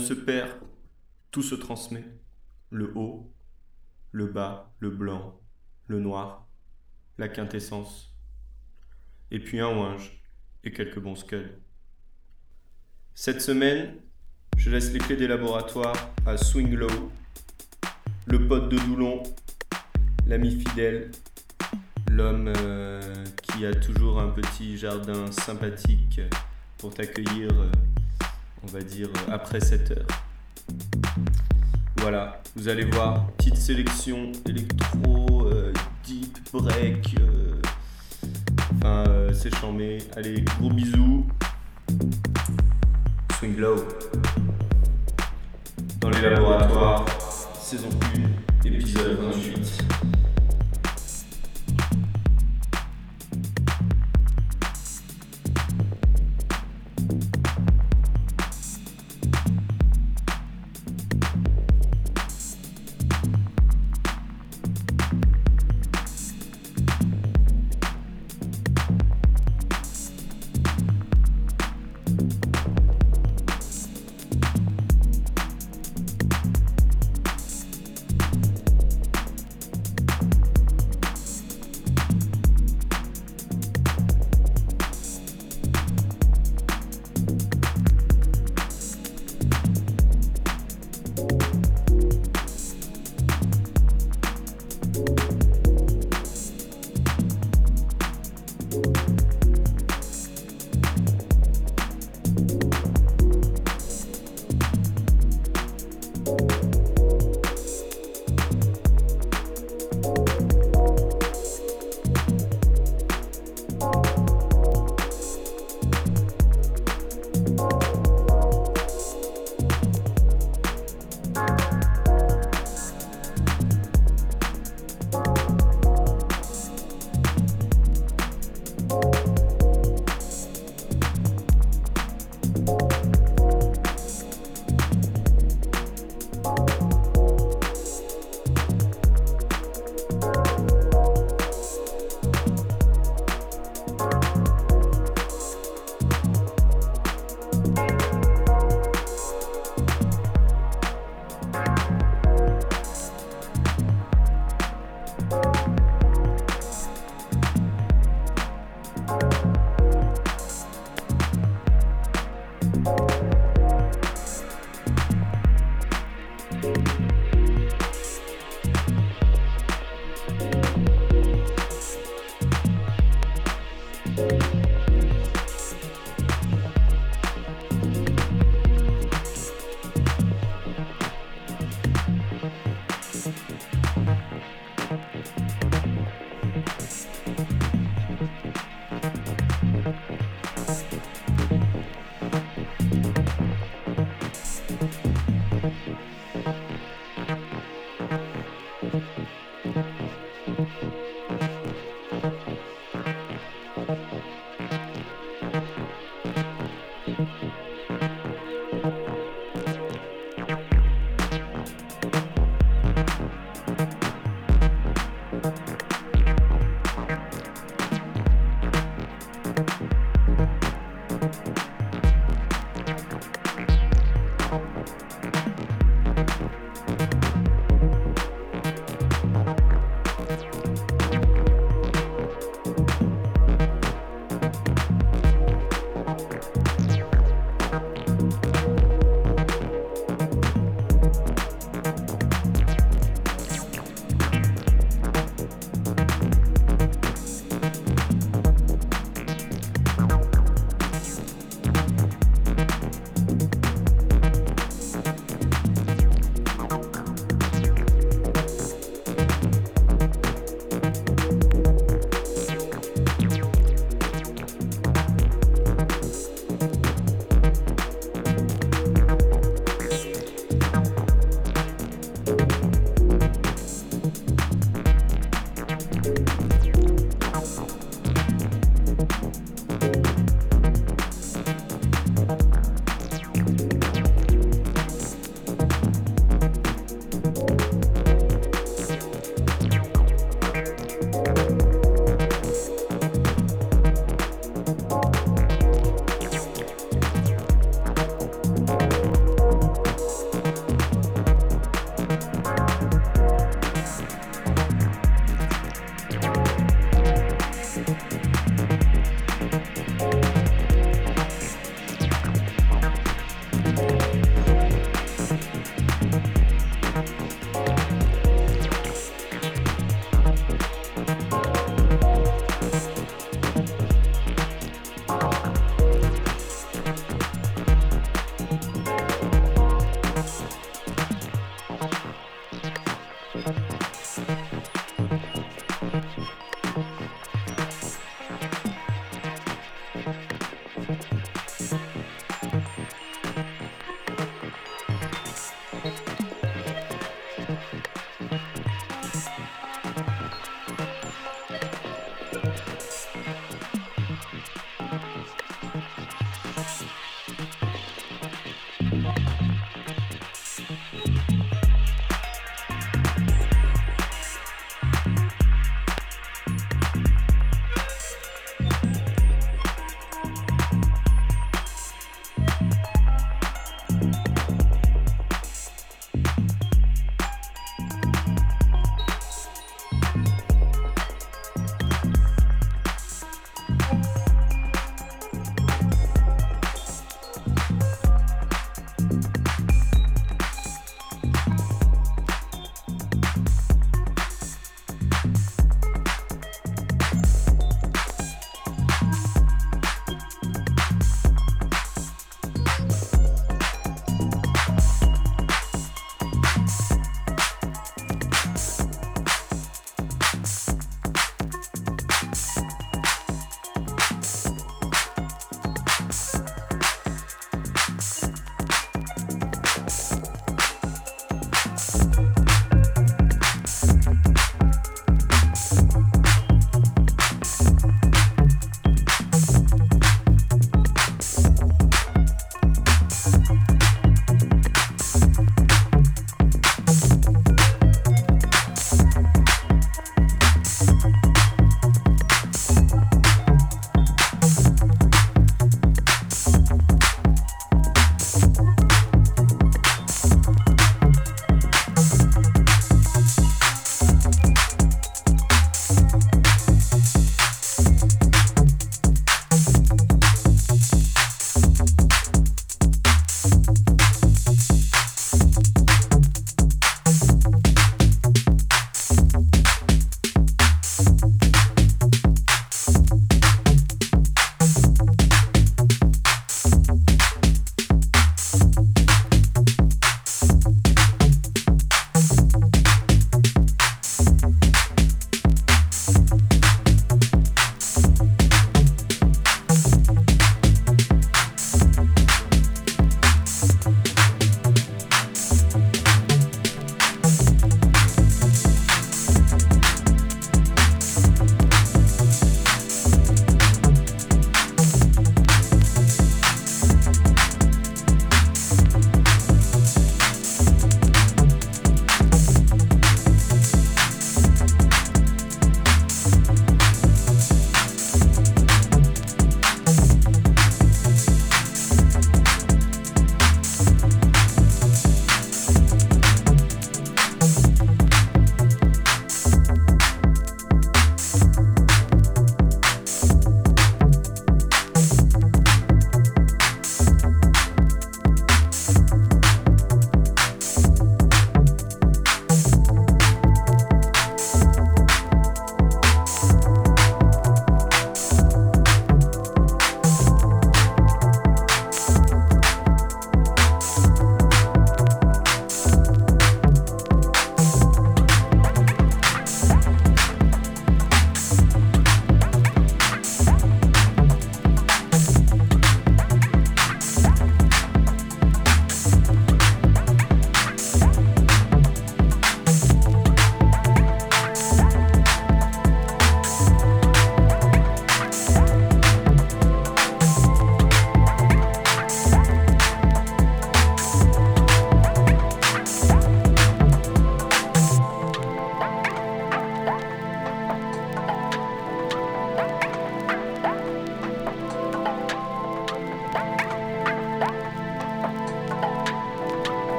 Se perd, tout se transmet. Le haut, le bas, le blanc, le noir, la quintessence. Et puis un ouinge et quelques bons scuds. Cette semaine, je laisse les clés des laboratoires à Swing Low, le pote de Doulon, l'ami fidèle, l'homme euh, qui a toujours un petit jardin sympathique pour t'accueillir, euh, on va dire, euh, après 7 heures. Voilà, vous allez voir, petite sélection électro, euh, deep, break, euh, enfin c'est chambé. Allez, gros bisous. Swing low. Dans les laboratoires, saison 1, épisode 28.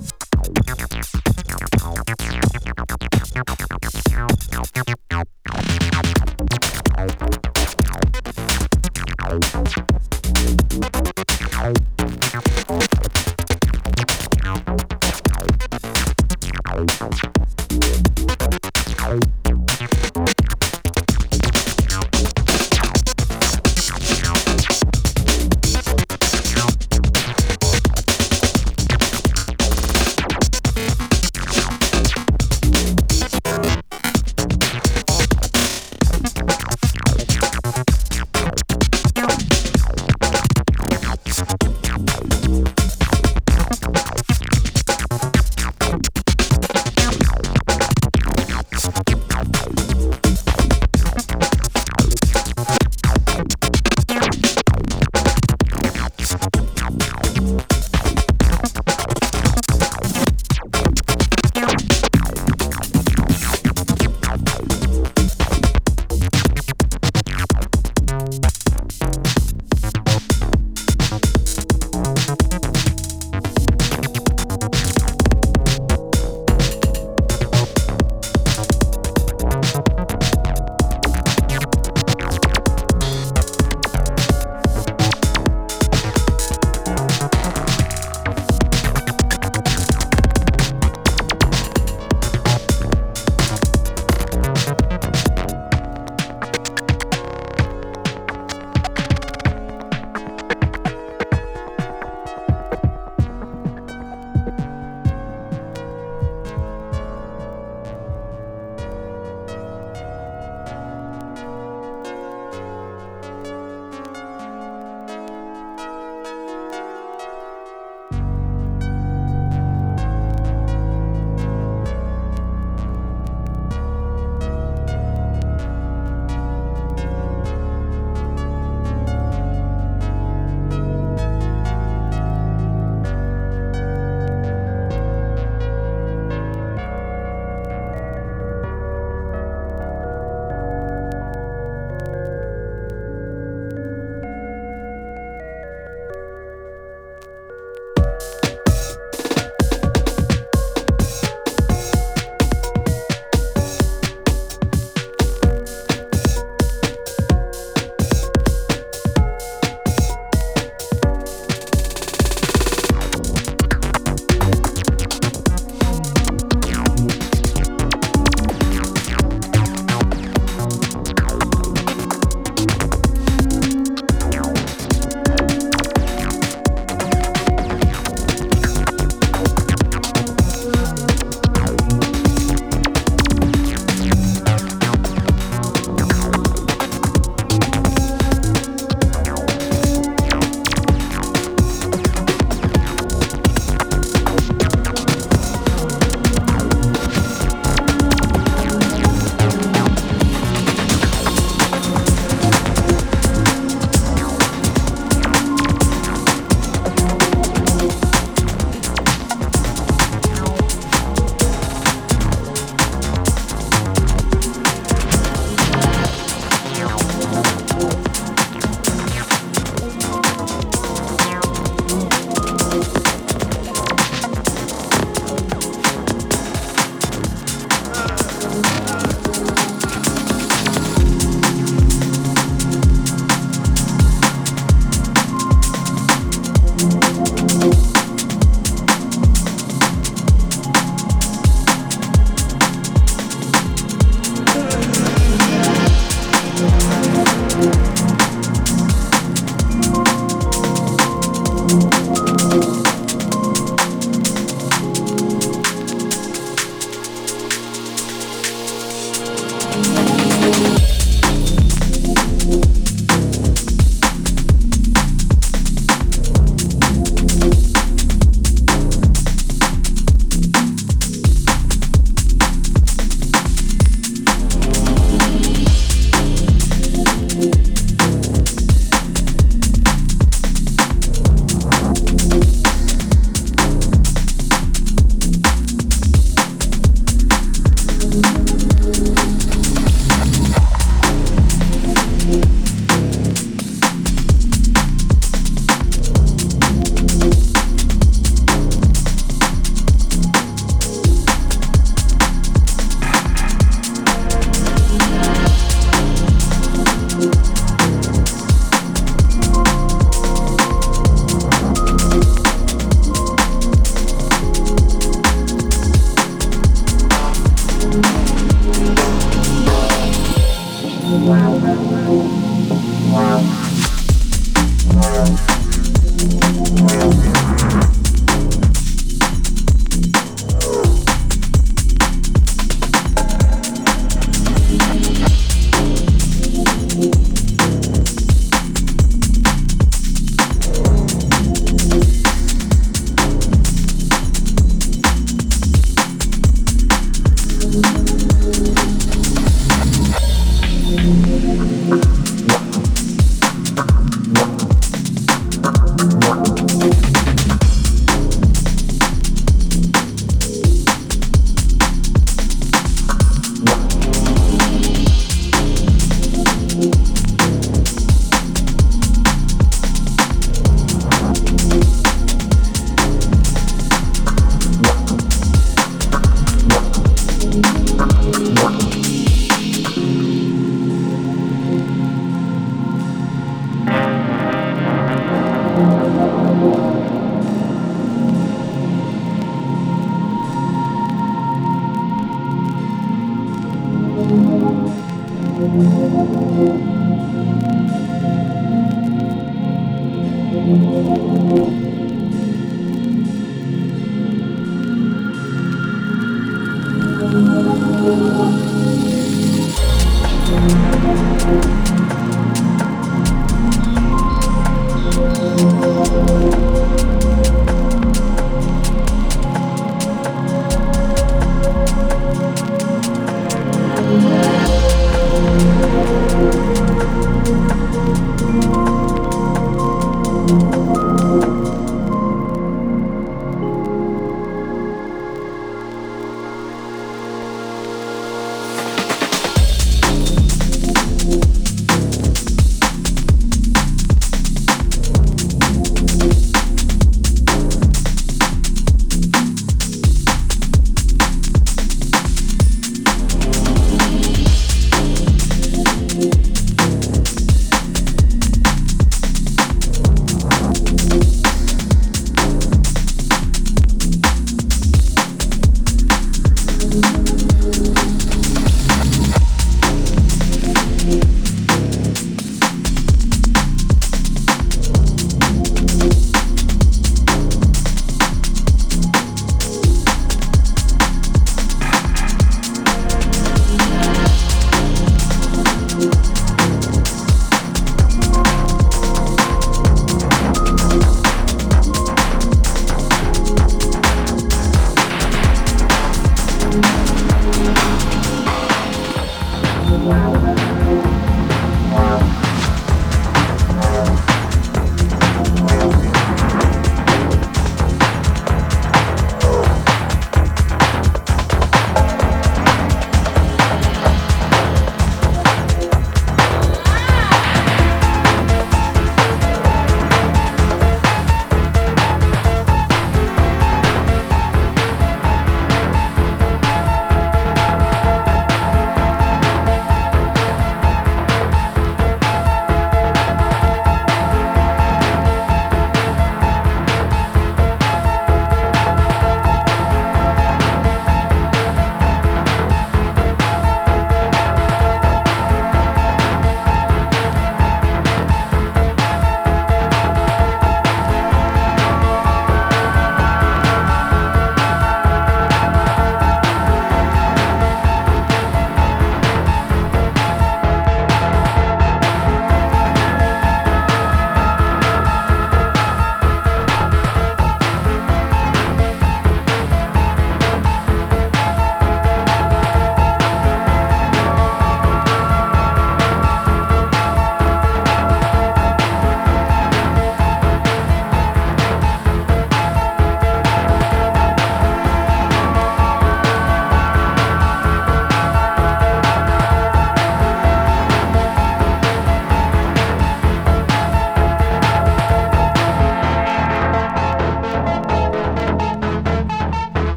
Bye.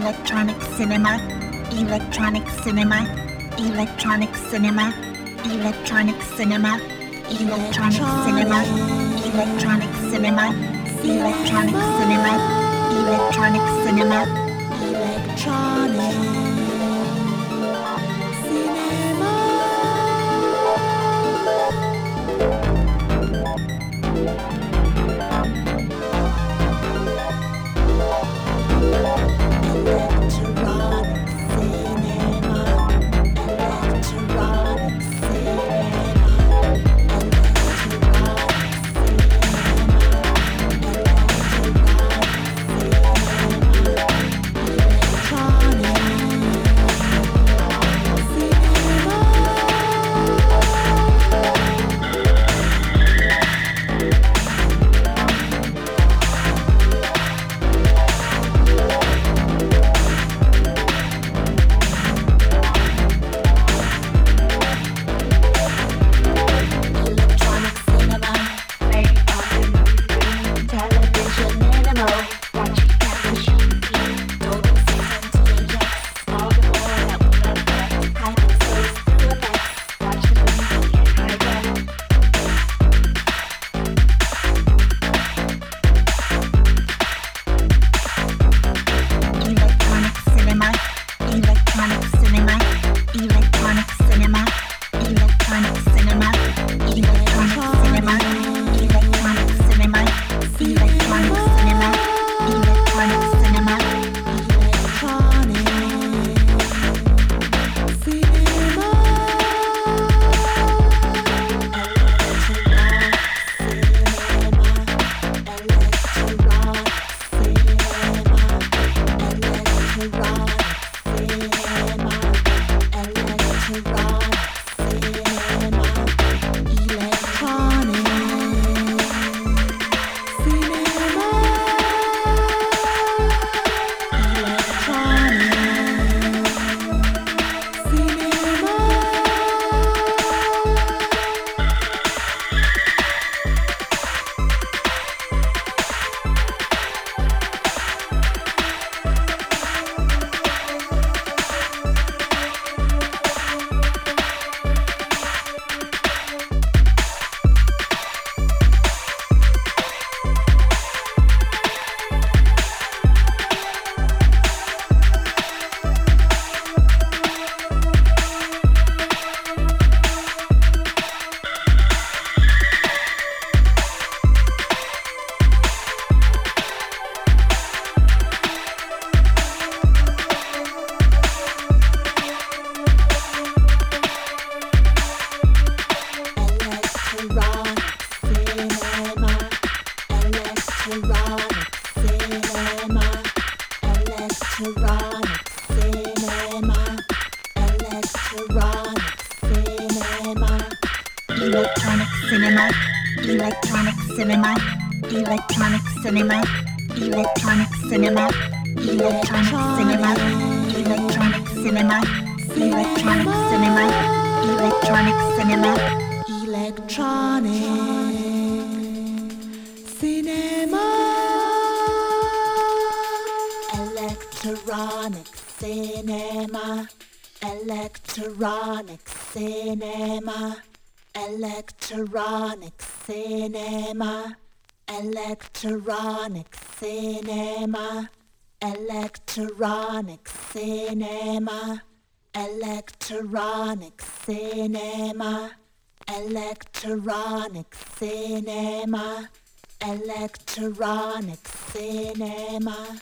electronic cinema, electronic cinema, electronic cinema, electronic cinema, electronic cinema, electronic cinema, electronic cinema, electronic cinema. Electronic cinema. Electronic cinema. Electronic cinema. Electronic cinema. Electronic cinema.